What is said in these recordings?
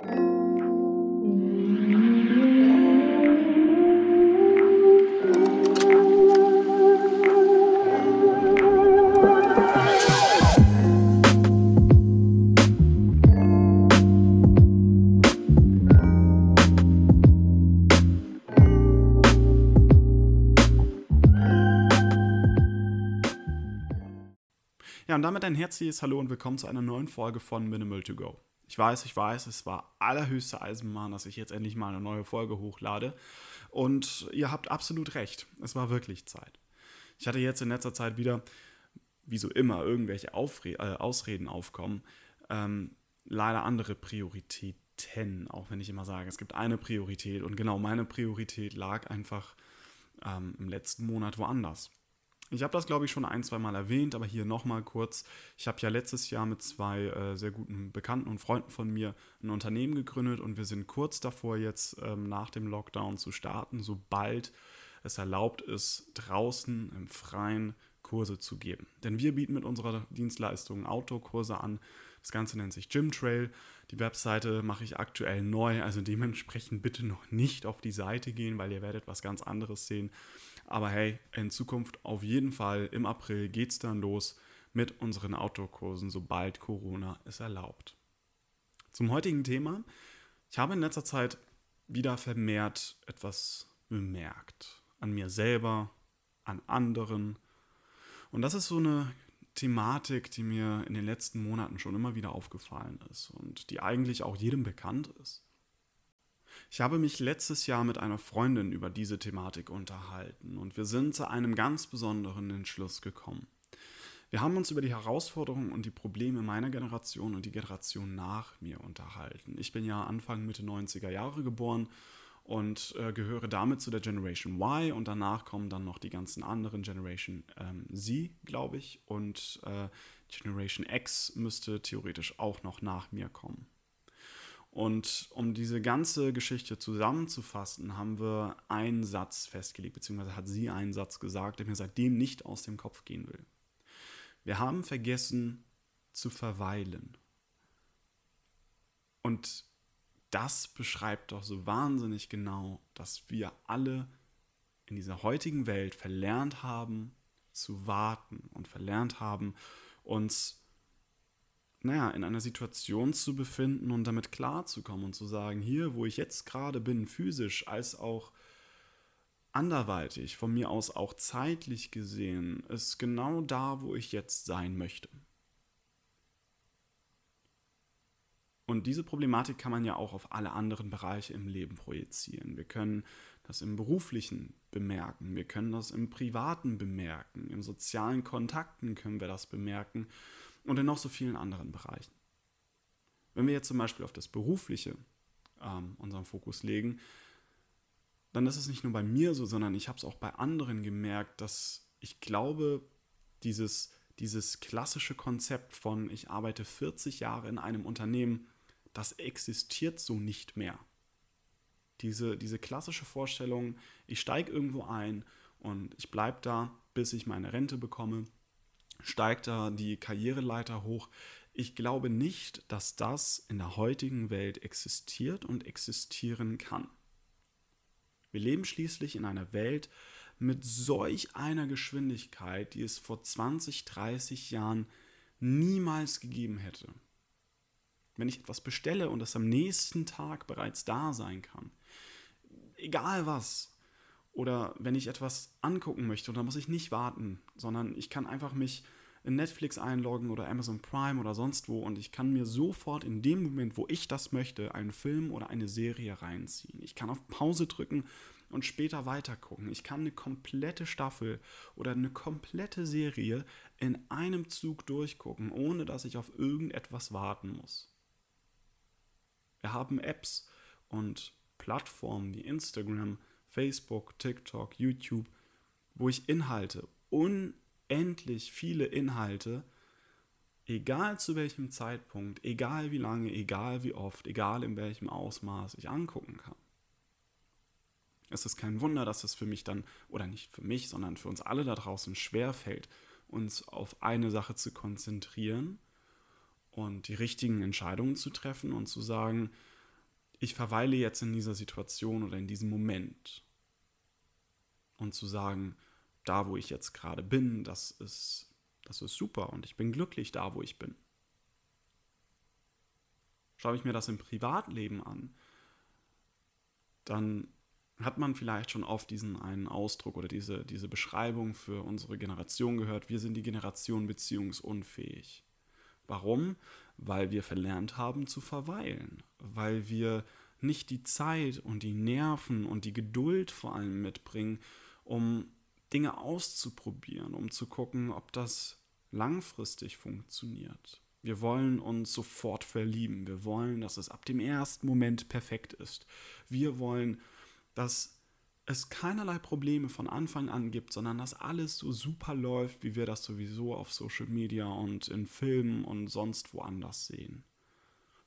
Ja, und damit ein herzliches Hallo und willkommen zu einer neuen Folge von Minimal to Go. Ich weiß, ich weiß, es war allerhöchste Eisenbahn, dass ich jetzt endlich mal eine neue Folge hochlade. Und ihr habt absolut recht, es war wirklich Zeit. Ich hatte jetzt in letzter Zeit wieder, wie so immer, irgendwelche Aufre äh, Ausreden aufkommen. Ähm, leider andere Prioritäten, auch wenn ich immer sage, es gibt eine Priorität. Und genau meine Priorität lag einfach ähm, im letzten Monat woanders. Ich habe das, glaube ich, schon ein, zwei Mal erwähnt, aber hier nochmal kurz. Ich habe ja letztes Jahr mit zwei äh, sehr guten Bekannten und Freunden von mir ein Unternehmen gegründet und wir sind kurz davor, jetzt ähm, nach dem Lockdown zu starten, sobald es erlaubt ist, draußen im Freien Kurse zu geben. Denn wir bieten mit unserer Dienstleistung Outdoor-Kurse an. Das Ganze nennt sich Gym Trail. Die Webseite mache ich aktuell neu, also dementsprechend bitte noch nicht auf die Seite gehen, weil ihr werdet was ganz anderes sehen. Aber hey, in Zukunft auf jeden Fall im April geht es dann los mit unseren Outdoor-Kursen, sobald Corona es erlaubt. Zum heutigen Thema. Ich habe in letzter Zeit wieder vermehrt etwas bemerkt. An mir selber, an anderen. Und das ist so eine Thematik, die mir in den letzten Monaten schon immer wieder aufgefallen ist und die eigentlich auch jedem bekannt ist. Ich habe mich letztes Jahr mit einer Freundin über diese Thematik unterhalten und wir sind zu einem ganz besonderen Entschluss gekommen. Wir haben uns über die Herausforderungen und die Probleme meiner Generation und die Generation nach mir unterhalten. Ich bin ja Anfang Mitte 90er Jahre geboren und äh, gehöre damit zu der Generation Y und danach kommen dann noch die ganzen anderen Generation ähm, Z, glaube ich, und äh, Generation X müsste theoretisch auch noch nach mir kommen. Und um diese ganze Geschichte zusammenzufassen, haben wir einen Satz festgelegt, beziehungsweise hat sie einen Satz gesagt, der mir seitdem nicht aus dem Kopf gehen will. Wir haben vergessen zu verweilen. Und das beschreibt doch so wahnsinnig genau, dass wir alle in dieser heutigen Welt verlernt haben zu warten und verlernt haben, uns naja, in einer Situation zu befinden und damit klarzukommen und zu sagen, hier, wo ich jetzt gerade bin, physisch als auch anderweitig, von mir aus auch zeitlich gesehen, ist genau da, wo ich jetzt sein möchte. Und diese Problematik kann man ja auch auf alle anderen Bereiche im Leben projizieren. Wir können das im beruflichen bemerken, wir können das im privaten bemerken, in sozialen Kontakten können wir das bemerken und in noch so vielen anderen Bereichen. Wenn wir jetzt zum Beispiel auf das Berufliche ähm, unseren Fokus legen, dann ist es nicht nur bei mir so, sondern ich habe es auch bei anderen gemerkt, dass ich glaube, dieses, dieses klassische Konzept von ich arbeite 40 Jahre in einem Unternehmen, das existiert so nicht mehr. Diese, diese klassische Vorstellung, ich steige irgendwo ein und ich bleibe da, bis ich meine Rente bekomme steigt da die Karriereleiter hoch. Ich glaube nicht, dass das in der heutigen Welt existiert und existieren kann. Wir leben schließlich in einer Welt mit solch einer Geschwindigkeit, die es vor 20, 30 Jahren niemals gegeben hätte. Wenn ich etwas bestelle und es am nächsten Tag bereits da sein kann, egal was, oder wenn ich etwas angucken möchte, und da muss ich nicht warten, sondern ich kann einfach mich in Netflix einloggen oder Amazon Prime oder sonst wo und ich kann mir sofort in dem Moment, wo ich das möchte, einen Film oder eine Serie reinziehen. Ich kann auf Pause drücken und später weitergucken. Ich kann eine komplette Staffel oder eine komplette Serie in einem Zug durchgucken, ohne dass ich auf irgendetwas warten muss. Wir haben Apps und Plattformen wie Instagram, Facebook, TikTok, YouTube, wo ich Inhalte, unendlich viele Inhalte, egal zu welchem Zeitpunkt, egal wie lange, egal wie oft, egal in welchem Ausmaß ich angucken kann. Es ist kein Wunder, dass es für mich dann, oder nicht für mich, sondern für uns alle da draußen schwer fällt, uns auf eine Sache zu konzentrieren und die richtigen Entscheidungen zu treffen und zu sagen, ich verweile jetzt in dieser Situation oder in diesem Moment. Und zu sagen, da wo ich jetzt gerade bin, das ist, das ist super und ich bin glücklich da, wo ich bin. Schaue ich mir das im Privatleben an, dann hat man vielleicht schon oft diesen einen Ausdruck oder diese, diese Beschreibung für unsere Generation gehört, wir sind die Generation beziehungsunfähig. Warum? Weil wir verlernt haben zu verweilen, weil wir nicht die Zeit und die Nerven und die Geduld vor allem mitbringen, um Dinge auszuprobieren, um zu gucken, ob das langfristig funktioniert. Wir wollen uns sofort verlieben. Wir wollen, dass es ab dem ersten Moment perfekt ist. Wir wollen, dass es keinerlei Probleme von Anfang an gibt, sondern dass alles so super läuft, wie wir das sowieso auf Social Media und in Filmen und sonst woanders sehen.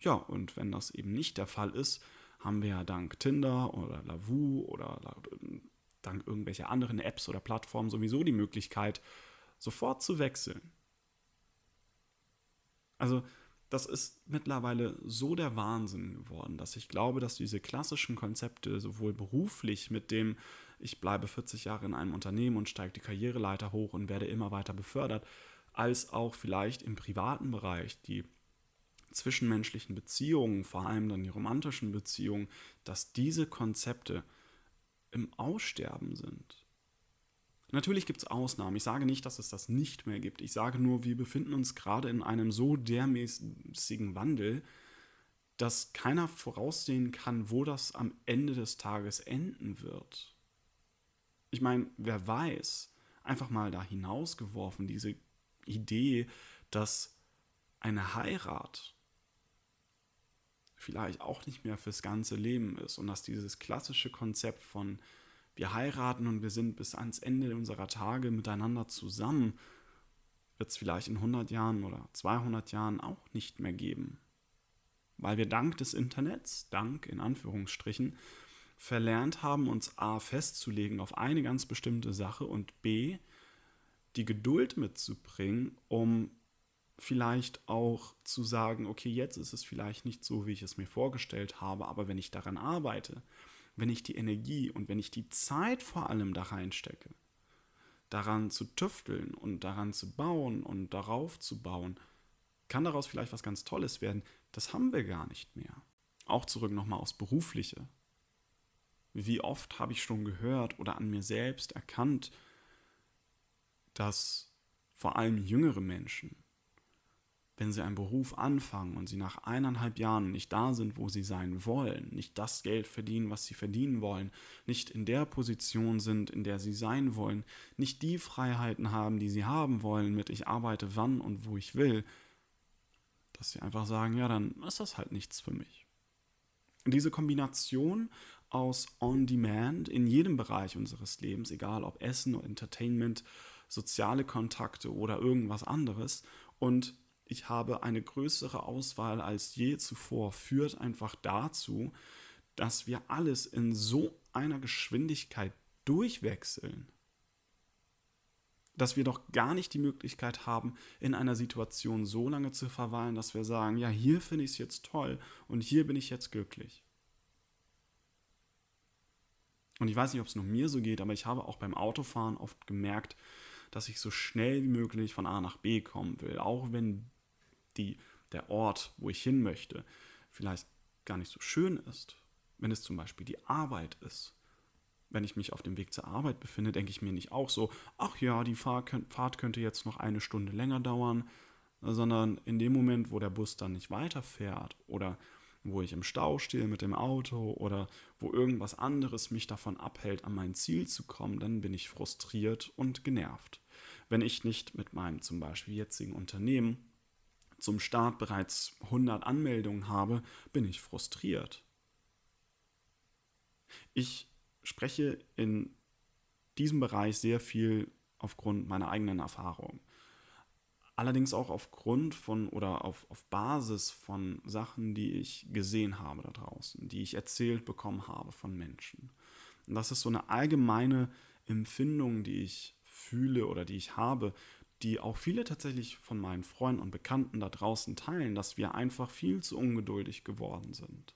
Ja, und wenn das eben nicht der Fall ist, haben wir ja dank Tinder oder Lavu oder dank irgendwelcher anderen Apps oder Plattformen sowieso die Möglichkeit, sofort zu wechseln. Also das ist mittlerweile so der Wahnsinn geworden, dass ich glaube, dass diese klassischen Konzepte sowohl beruflich mit dem, ich bleibe 40 Jahre in einem Unternehmen und steige die Karriereleiter hoch und werde immer weiter befördert, als auch vielleicht im privaten Bereich die zwischenmenschlichen Beziehungen, vor allem dann die romantischen Beziehungen, dass diese Konzepte im Aussterben sind. Natürlich gibt es Ausnahmen. Ich sage nicht, dass es das nicht mehr gibt. Ich sage nur, wir befinden uns gerade in einem so dermäßigen Wandel, dass keiner voraussehen kann, wo das am Ende des Tages enden wird. Ich meine, wer weiß, einfach mal da hinausgeworfen, diese Idee, dass eine Heirat vielleicht auch nicht mehr fürs ganze Leben ist und dass dieses klassische Konzept von wir heiraten und wir sind bis ans Ende unserer Tage miteinander zusammen, wird es vielleicht in 100 Jahren oder 200 Jahren auch nicht mehr geben. Weil wir dank des Internets, dank in Anführungsstrichen, verlernt haben, uns a festzulegen auf eine ganz bestimmte Sache und b die Geduld mitzubringen, um vielleicht auch zu sagen, okay, jetzt ist es vielleicht nicht so, wie ich es mir vorgestellt habe, aber wenn ich daran arbeite, wenn ich die Energie und wenn ich die Zeit vor allem da reinstecke, daran zu tüfteln und daran zu bauen und darauf zu bauen, kann daraus vielleicht was ganz Tolles werden. Das haben wir gar nicht mehr. Auch zurück nochmal aufs Berufliche. Wie oft habe ich schon gehört oder an mir selbst erkannt, dass vor allem jüngere Menschen wenn sie einen Beruf anfangen und sie nach eineinhalb Jahren nicht da sind, wo sie sein wollen, nicht das Geld verdienen, was sie verdienen wollen, nicht in der Position sind, in der sie sein wollen, nicht die Freiheiten haben, die sie haben wollen, mit ich arbeite wann und wo ich will, dass sie einfach sagen, ja, dann ist das halt nichts für mich. Diese Kombination aus On-Demand in jedem Bereich unseres Lebens, egal ob Essen Entertainment, soziale Kontakte oder irgendwas anderes und ich habe eine größere Auswahl als je zuvor, führt einfach dazu, dass wir alles in so einer Geschwindigkeit durchwechseln, dass wir doch gar nicht die Möglichkeit haben, in einer Situation so lange zu verweilen, dass wir sagen, ja, hier finde ich es jetzt toll und hier bin ich jetzt glücklich. Und ich weiß nicht, ob es nur mir so geht, aber ich habe auch beim Autofahren oft gemerkt, dass ich so schnell wie möglich von A nach B kommen will, auch wenn die, der Ort, wo ich hin möchte, vielleicht gar nicht so schön ist, wenn es zum Beispiel die Arbeit ist. Wenn ich mich auf dem Weg zur Arbeit befinde, denke ich mir nicht auch so, ach ja, die Fahrt könnte jetzt noch eine Stunde länger dauern, sondern in dem Moment, wo der Bus dann nicht weiterfährt oder wo ich im Stau stehe mit dem Auto oder wo irgendwas anderes mich davon abhält, an mein Ziel zu kommen, dann bin ich frustriert und genervt. Wenn ich nicht mit meinem zum Beispiel jetzigen Unternehmen zum Start bereits 100 Anmeldungen habe, bin ich frustriert. Ich spreche in diesem Bereich sehr viel aufgrund meiner eigenen Erfahrung. Allerdings auch aufgrund von oder auf, auf Basis von Sachen, die ich gesehen habe da draußen, die ich erzählt bekommen habe von Menschen. Und das ist so eine allgemeine Empfindung, die ich fühle oder die ich habe, die auch viele tatsächlich von meinen Freunden und Bekannten da draußen teilen, dass wir einfach viel zu ungeduldig geworden sind.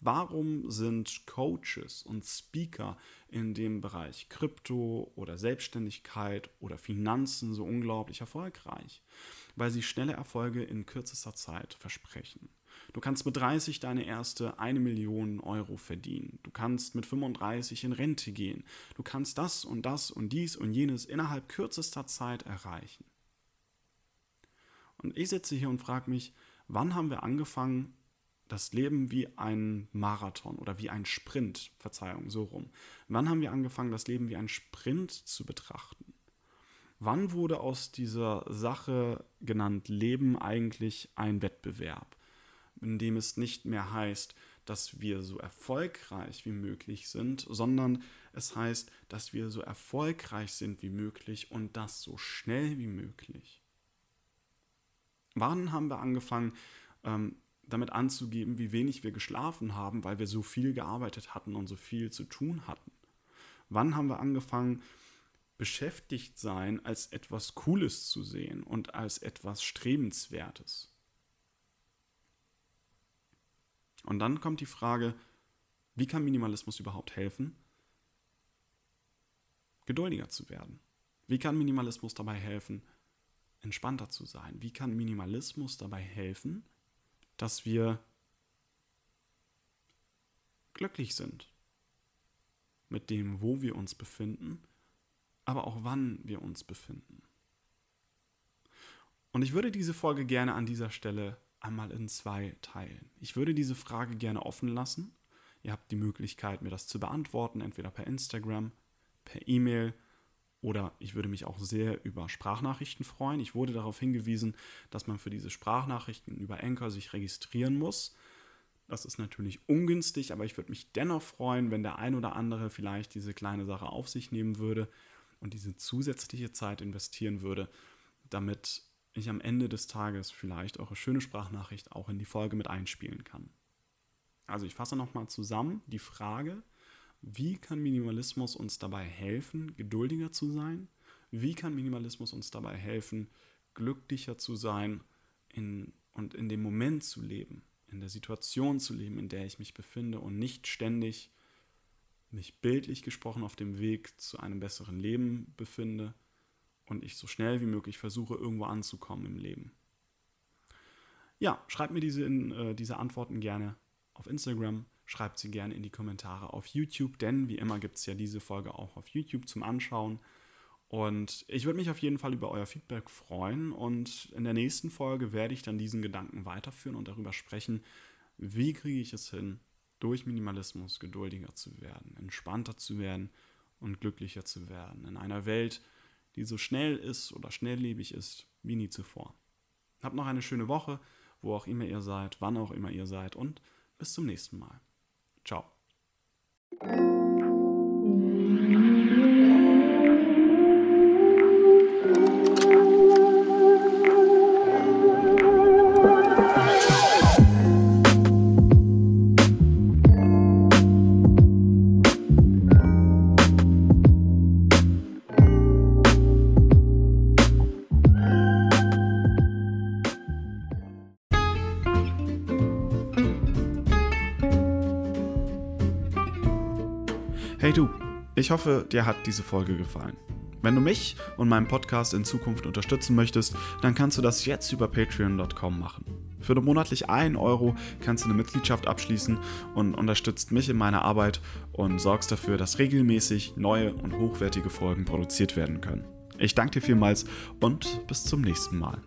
Warum sind Coaches und Speaker in dem Bereich Krypto oder Selbstständigkeit oder Finanzen so unglaublich erfolgreich? Weil sie schnelle Erfolge in kürzester Zeit versprechen. Du kannst mit 30 deine erste 1 Million Euro verdienen. Du kannst mit 35 in Rente gehen. Du kannst das und das und dies und jenes innerhalb kürzester Zeit erreichen. Und ich sitze hier und frage mich, wann haben wir angefangen, das Leben wie ein Marathon oder wie ein Sprint, Verzeihung, so rum. Wann haben wir angefangen, das Leben wie ein Sprint zu betrachten? Wann wurde aus dieser Sache genannt Leben eigentlich ein Wettbewerb? In dem es nicht mehr heißt, dass wir so erfolgreich wie möglich sind, sondern es heißt, dass wir so erfolgreich sind wie möglich und das so schnell wie möglich. Wann haben wir angefangen, ähm, damit anzugeben, wie wenig wir geschlafen haben, weil wir so viel gearbeitet hatten und so viel zu tun hatten? Wann haben wir angefangen, beschäftigt sein als etwas Cooles zu sehen und als etwas Strebenswertes? Und dann kommt die Frage, wie kann Minimalismus überhaupt helfen? Geduldiger zu werden. Wie kann Minimalismus dabei helfen, entspannter zu sein? Wie kann Minimalismus dabei helfen, dass wir glücklich sind mit dem, wo wir uns befinden, aber auch wann wir uns befinden? Und ich würde diese Folge gerne an dieser Stelle einmal in zwei teilen. Ich würde diese Frage gerne offen lassen. Ihr habt die Möglichkeit, mir das zu beantworten, entweder per Instagram, per E-Mail oder ich würde mich auch sehr über Sprachnachrichten freuen. Ich wurde darauf hingewiesen, dass man für diese Sprachnachrichten über Anchor sich registrieren muss. Das ist natürlich ungünstig, aber ich würde mich dennoch freuen, wenn der ein oder andere vielleicht diese kleine Sache auf sich nehmen würde und diese zusätzliche Zeit investieren würde, damit ich am Ende des Tages vielleicht eure schöne Sprachnachricht auch in die Folge mit einspielen kann. Also ich fasse nochmal zusammen die Frage, wie kann Minimalismus uns dabei helfen, geduldiger zu sein? Wie kann Minimalismus uns dabei helfen, glücklicher zu sein in, und in dem Moment zu leben, in der Situation zu leben, in der ich mich befinde und nicht ständig mich bildlich gesprochen auf dem Weg zu einem besseren Leben befinde, und ich so schnell wie möglich versuche, irgendwo anzukommen im Leben. Ja, schreibt mir diese, äh, diese Antworten gerne auf Instagram, schreibt sie gerne in die Kommentare auf YouTube, denn wie immer gibt es ja diese Folge auch auf YouTube zum Anschauen. Und ich würde mich auf jeden Fall über euer Feedback freuen und in der nächsten Folge werde ich dann diesen Gedanken weiterführen und darüber sprechen, wie kriege ich es hin, durch Minimalismus geduldiger zu werden, entspannter zu werden und glücklicher zu werden. In einer Welt, die so schnell ist oder schnelllebig ist wie nie zuvor. Habt noch eine schöne Woche, wo auch immer ihr seid, wann auch immer ihr seid und bis zum nächsten Mal. Ciao. Hey du, ich hoffe, dir hat diese Folge gefallen. Wenn du mich und meinen Podcast in Zukunft unterstützen möchtest, dann kannst du das jetzt über patreon.com machen. Für nur monatlich 1 Euro kannst du eine Mitgliedschaft abschließen und unterstützt mich in meiner Arbeit und sorgst dafür, dass regelmäßig neue und hochwertige Folgen produziert werden können. Ich danke dir vielmals und bis zum nächsten Mal.